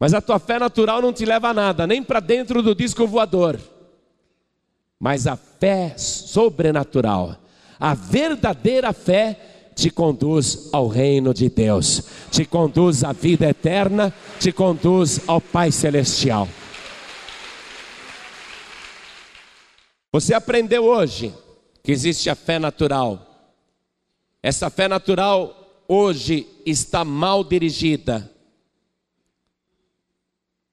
Mas a tua fé natural não te leva a nada, nem para dentro do disco voador. Mas a fé sobrenatural, a verdadeira fé, te conduz ao reino de Deus, te conduz à vida eterna, te conduz ao Pai Celestial. Você aprendeu hoje que existe a fé natural. Essa fé natural hoje está mal dirigida.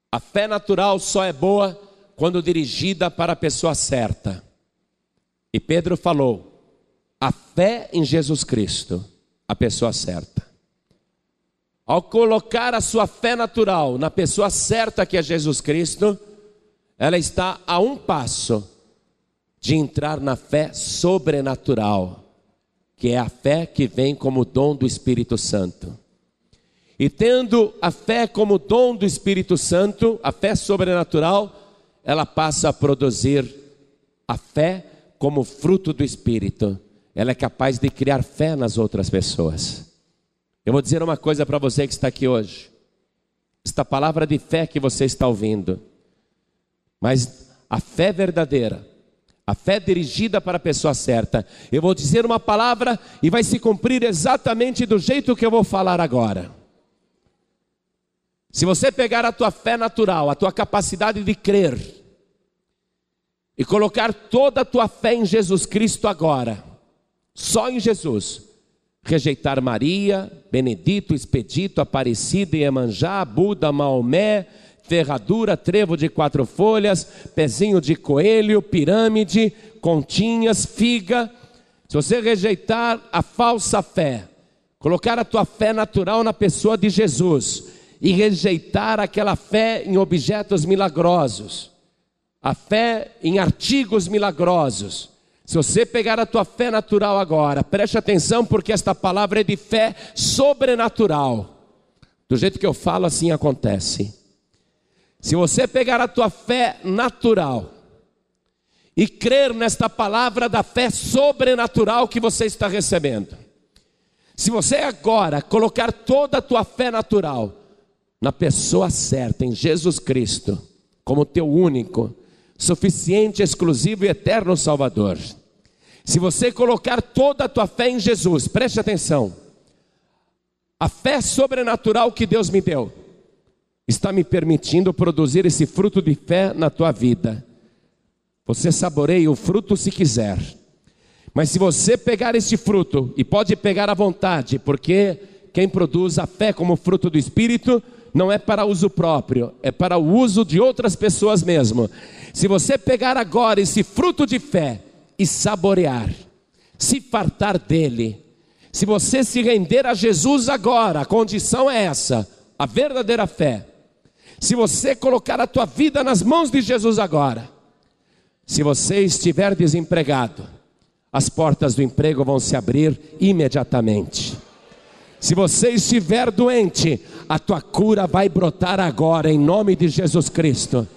A fé natural só é boa quando dirigida para a pessoa certa. E Pedro falou: fé em Jesus Cristo, a pessoa certa. Ao colocar a sua fé natural na pessoa certa que é Jesus Cristo, ela está a um passo de entrar na fé sobrenatural, que é a fé que vem como dom do Espírito Santo. E tendo a fé como dom do Espírito Santo, a fé sobrenatural, ela passa a produzir a fé como fruto do Espírito. Ela é capaz de criar fé nas outras pessoas. Eu vou dizer uma coisa para você que está aqui hoje. Esta palavra de fé que você está ouvindo, mas a fé verdadeira, a fé dirigida para a pessoa certa. Eu vou dizer uma palavra e vai se cumprir exatamente do jeito que eu vou falar agora. Se você pegar a tua fé natural, a tua capacidade de crer, e colocar toda a tua fé em Jesus Cristo agora, só em Jesus, rejeitar Maria, Benedito, Expedito, Aparecida, Iemanjá, Buda, Maomé, ferradura, trevo de quatro folhas, pezinho de coelho, pirâmide, continhas, figa. Se você rejeitar a falsa fé, colocar a tua fé natural na pessoa de Jesus, e rejeitar aquela fé em objetos milagrosos, a fé em artigos milagrosos. Se você pegar a tua fé natural agora, preste atenção porque esta palavra é de fé sobrenatural. Do jeito que eu falo, assim acontece. Se você pegar a tua fé natural e crer nesta palavra da fé sobrenatural que você está recebendo, se você agora colocar toda a tua fé natural na pessoa certa, em Jesus Cristo, como teu único, suficiente, exclusivo e eterno Salvador. Se você colocar toda a tua fé em Jesus, preste atenção. A fé sobrenatural que Deus me deu está me permitindo produzir esse fruto de fé na tua vida. Você saboreia o fruto se quiser. Mas se você pegar esse fruto, e pode pegar à vontade, porque quem produz a fé como fruto do Espírito não é para uso próprio, é para o uso de outras pessoas mesmo. Se você pegar agora esse fruto de fé e saborear, se fartar dele, se você se render a Jesus agora, a condição é essa, a verdadeira fé. Se você colocar a tua vida nas mãos de Jesus agora, se você estiver desempregado, as portas do emprego vão se abrir imediatamente. Se você estiver doente, a tua cura vai brotar agora, em nome de Jesus Cristo.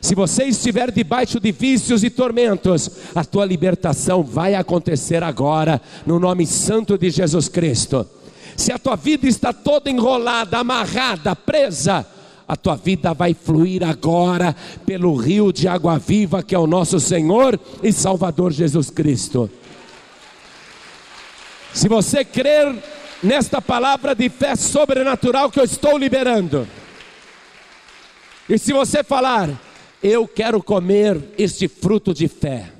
Se você estiver debaixo de vícios e tormentos, a tua libertação vai acontecer agora, no nome santo de Jesus Cristo. Se a tua vida está toda enrolada, amarrada, presa, a tua vida vai fluir agora pelo rio de água viva que é o nosso Senhor e Salvador Jesus Cristo. Se você crer nesta palavra de fé sobrenatural que eu estou liberando. E se você falar, eu quero comer este fruto de fé,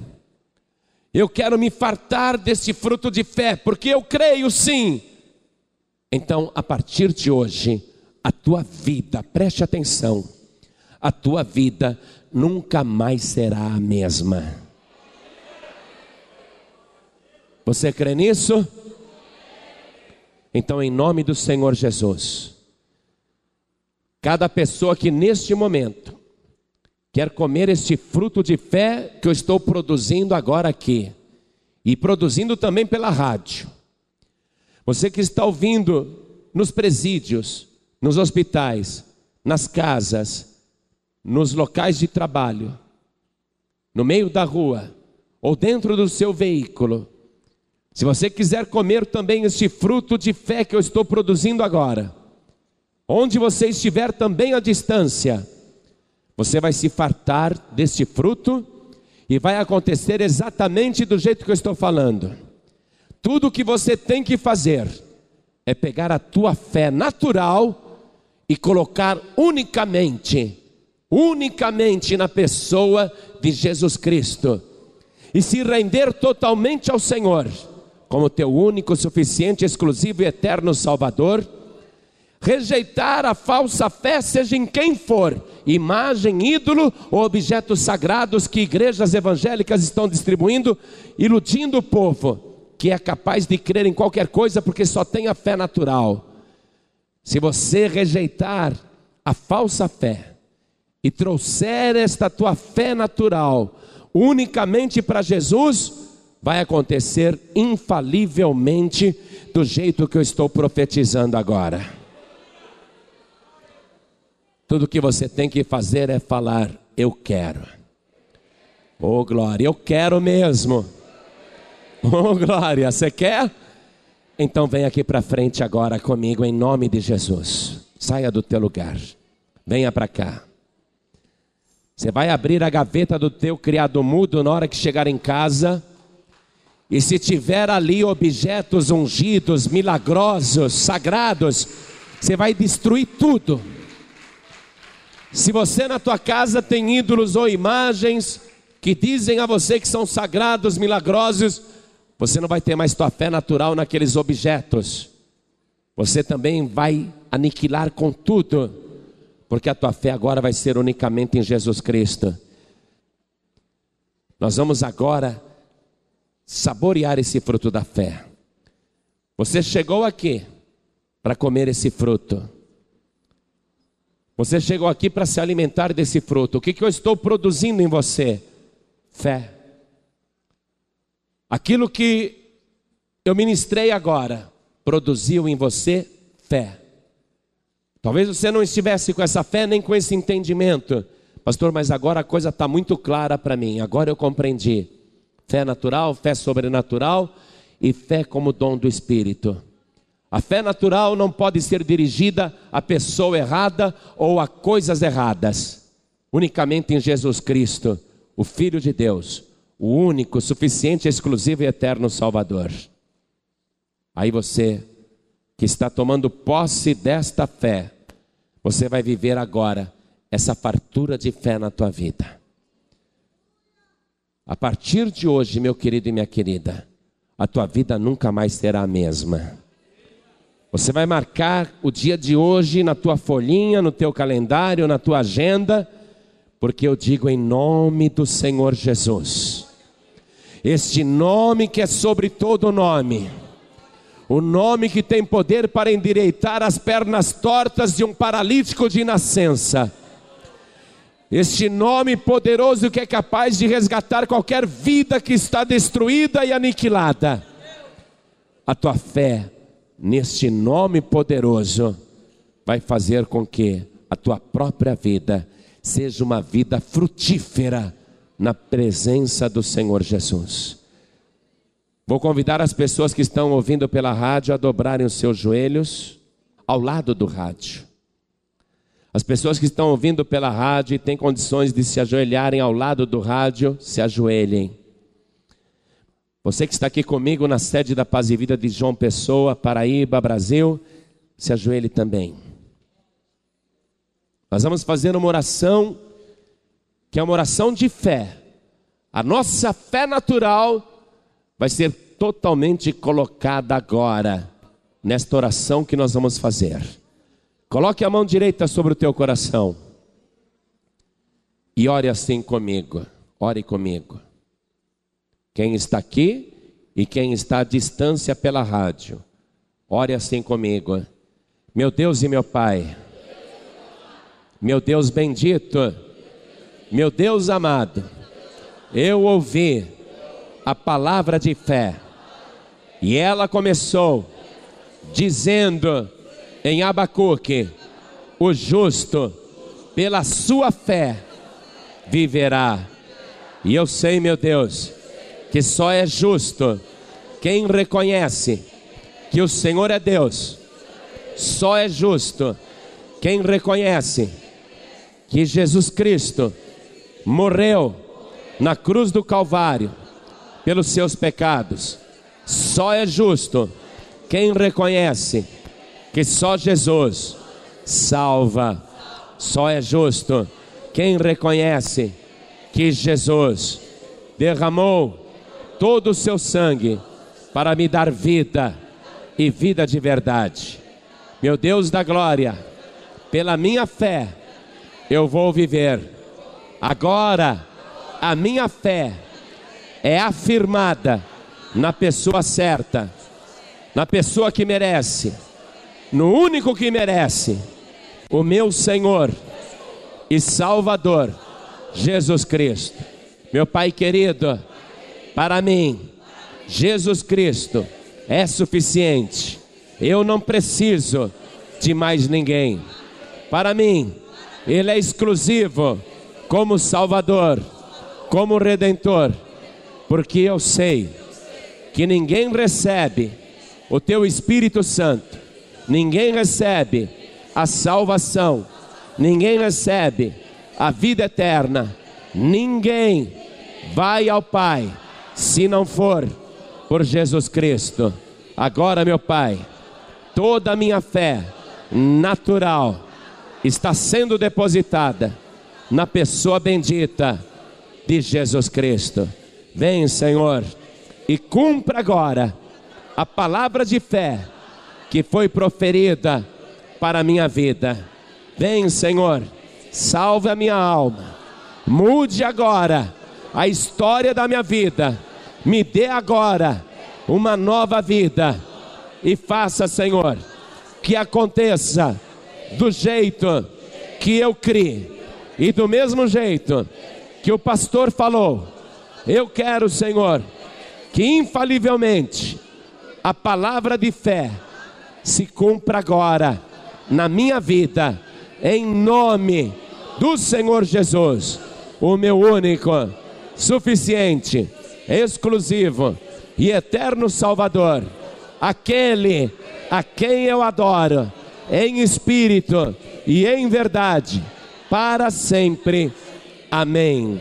eu quero me fartar deste fruto de fé, porque eu creio sim. Então, a partir de hoje, a tua vida, preste atenção, a tua vida nunca mais será a mesma. Você crê nisso? Então, em nome do Senhor Jesus, cada pessoa que neste momento quer comer este fruto de fé que eu estou produzindo agora aqui, e produzindo também pela rádio. Você que está ouvindo nos presídios, nos hospitais, nas casas, nos locais de trabalho, no meio da rua ou dentro do seu veículo. Se você quiser comer também este fruto de fé que eu estou produzindo agora, onde você estiver também à distância, você vai se fartar deste fruto e vai acontecer exatamente do jeito que eu estou falando. Tudo o que você tem que fazer é pegar a tua fé natural e colocar unicamente, unicamente na pessoa de Jesus Cristo e se render totalmente ao Senhor, como teu único, suficiente, exclusivo e eterno Salvador rejeitar a falsa fé, seja em quem for, imagem, ídolo ou objetos sagrados que igrejas evangélicas estão distribuindo, iludindo o povo, que é capaz de crer em qualquer coisa porque só tem a fé natural. Se você rejeitar a falsa fé e trouxer esta tua fé natural unicamente para Jesus, vai acontecer infalivelmente do jeito que eu estou profetizando agora. Tudo que você tem que fazer é falar: Eu quero. Oh, glória, eu quero mesmo. Oh, glória, você quer? Então vem aqui para frente agora comigo em nome de Jesus. Saia do teu lugar. Venha para cá. Você vai abrir a gaveta do teu criado mudo na hora que chegar em casa. E se tiver ali objetos ungidos, milagrosos, sagrados, você vai destruir tudo se você na tua casa tem ídolos ou imagens que dizem a você que são sagrados, milagrosos, você não vai ter mais tua fé natural naqueles objetos. Você também vai aniquilar com tudo, porque a tua fé agora vai ser unicamente em Jesus Cristo. Nós vamos agora saborear esse fruto da fé. Você chegou aqui para comer esse fruto. Você chegou aqui para se alimentar desse fruto. O que, que eu estou produzindo em você? Fé. Aquilo que eu ministrei agora produziu em você fé. Talvez você não estivesse com essa fé nem com esse entendimento, pastor, mas agora a coisa está muito clara para mim. Agora eu compreendi. Fé natural, fé sobrenatural e fé como dom do Espírito. A fé natural não pode ser dirigida à pessoa errada ou a coisas erradas. Unicamente em Jesus Cristo, o Filho de Deus, o único, suficiente, exclusivo e eterno Salvador. Aí você, que está tomando posse desta fé, você vai viver agora essa fartura de fé na tua vida. A partir de hoje, meu querido e minha querida, a tua vida nunca mais será a mesma. Você vai marcar o dia de hoje na tua folhinha, no teu calendário, na tua agenda, porque eu digo em nome do Senhor Jesus. Este nome que é sobre todo nome. O nome que tem poder para endireitar as pernas tortas de um paralítico de nascença. Este nome poderoso que é capaz de resgatar qualquer vida que está destruída e aniquilada. A tua fé neste nome poderoso, vai fazer com que a tua própria vida seja uma vida frutífera na presença do Senhor Jesus. Vou convidar as pessoas que estão ouvindo pela rádio a dobrarem os seus joelhos ao lado do rádio. As pessoas que estão ouvindo pela rádio e têm condições de se ajoelharem ao lado do rádio, se ajoelhem. Você que está aqui comigo na sede da Paz e Vida de João Pessoa, Paraíba, Brasil, se ajoelhe também. Nós vamos fazer uma oração que é uma oração de fé. A nossa fé natural vai ser totalmente colocada agora nesta oração que nós vamos fazer. Coloque a mão direita sobre o teu coração e ore assim comigo. Ore comigo. Quem está aqui e quem está à distância pela rádio, ore assim comigo. Meu Deus e meu Pai, meu Deus bendito, meu Deus amado, eu ouvi a palavra de fé. E ela começou dizendo em Abacuque: O justo, pela sua fé, viverá. E eu sei, meu Deus, que só é justo quem reconhece que o Senhor é Deus. Só é justo quem reconhece que Jesus Cristo morreu na cruz do Calvário pelos seus pecados. Só é justo quem reconhece que só Jesus salva. Só é justo quem reconhece que Jesus derramou todo o seu sangue para me dar vida e vida de verdade. Meu Deus da glória, pela minha fé, eu vou viver. Agora, a minha fé é afirmada na pessoa certa, na pessoa que merece, no único que merece, o meu Senhor e Salvador, Jesus Cristo. Meu Pai querido, para mim, Jesus Cristo é suficiente. Eu não preciso de mais ninguém. Para mim, Ele é exclusivo como Salvador, como Redentor, porque eu sei que ninguém recebe o Teu Espírito Santo, ninguém recebe a salvação, ninguém recebe a vida eterna, ninguém vai ao Pai se não for por Jesus Cristo. Agora, meu Pai, toda a minha fé natural está sendo depositada na pessoa bendita de Jesus Cristo. Vem, Senhor, e cumpra agora a palavra de fé que foi proferida para a minha vida. Vem, Senhor, salve a minha alma, mude agora a história da minha vida me dê agora uma nova vida e faça, Senhor, que aconteça do jeito que eu criei e do mesmo jeito que o pastor falou. Eu quero, Senhor, que infalivelmente a palavra de fé se cumpra agora na minha vida, em nome do Senhor Jesus, o meu único, suficiente exclusivo e eterno Salvador, aquele a quem eu adoro, em espírito e em verdade, para sempre. Amém.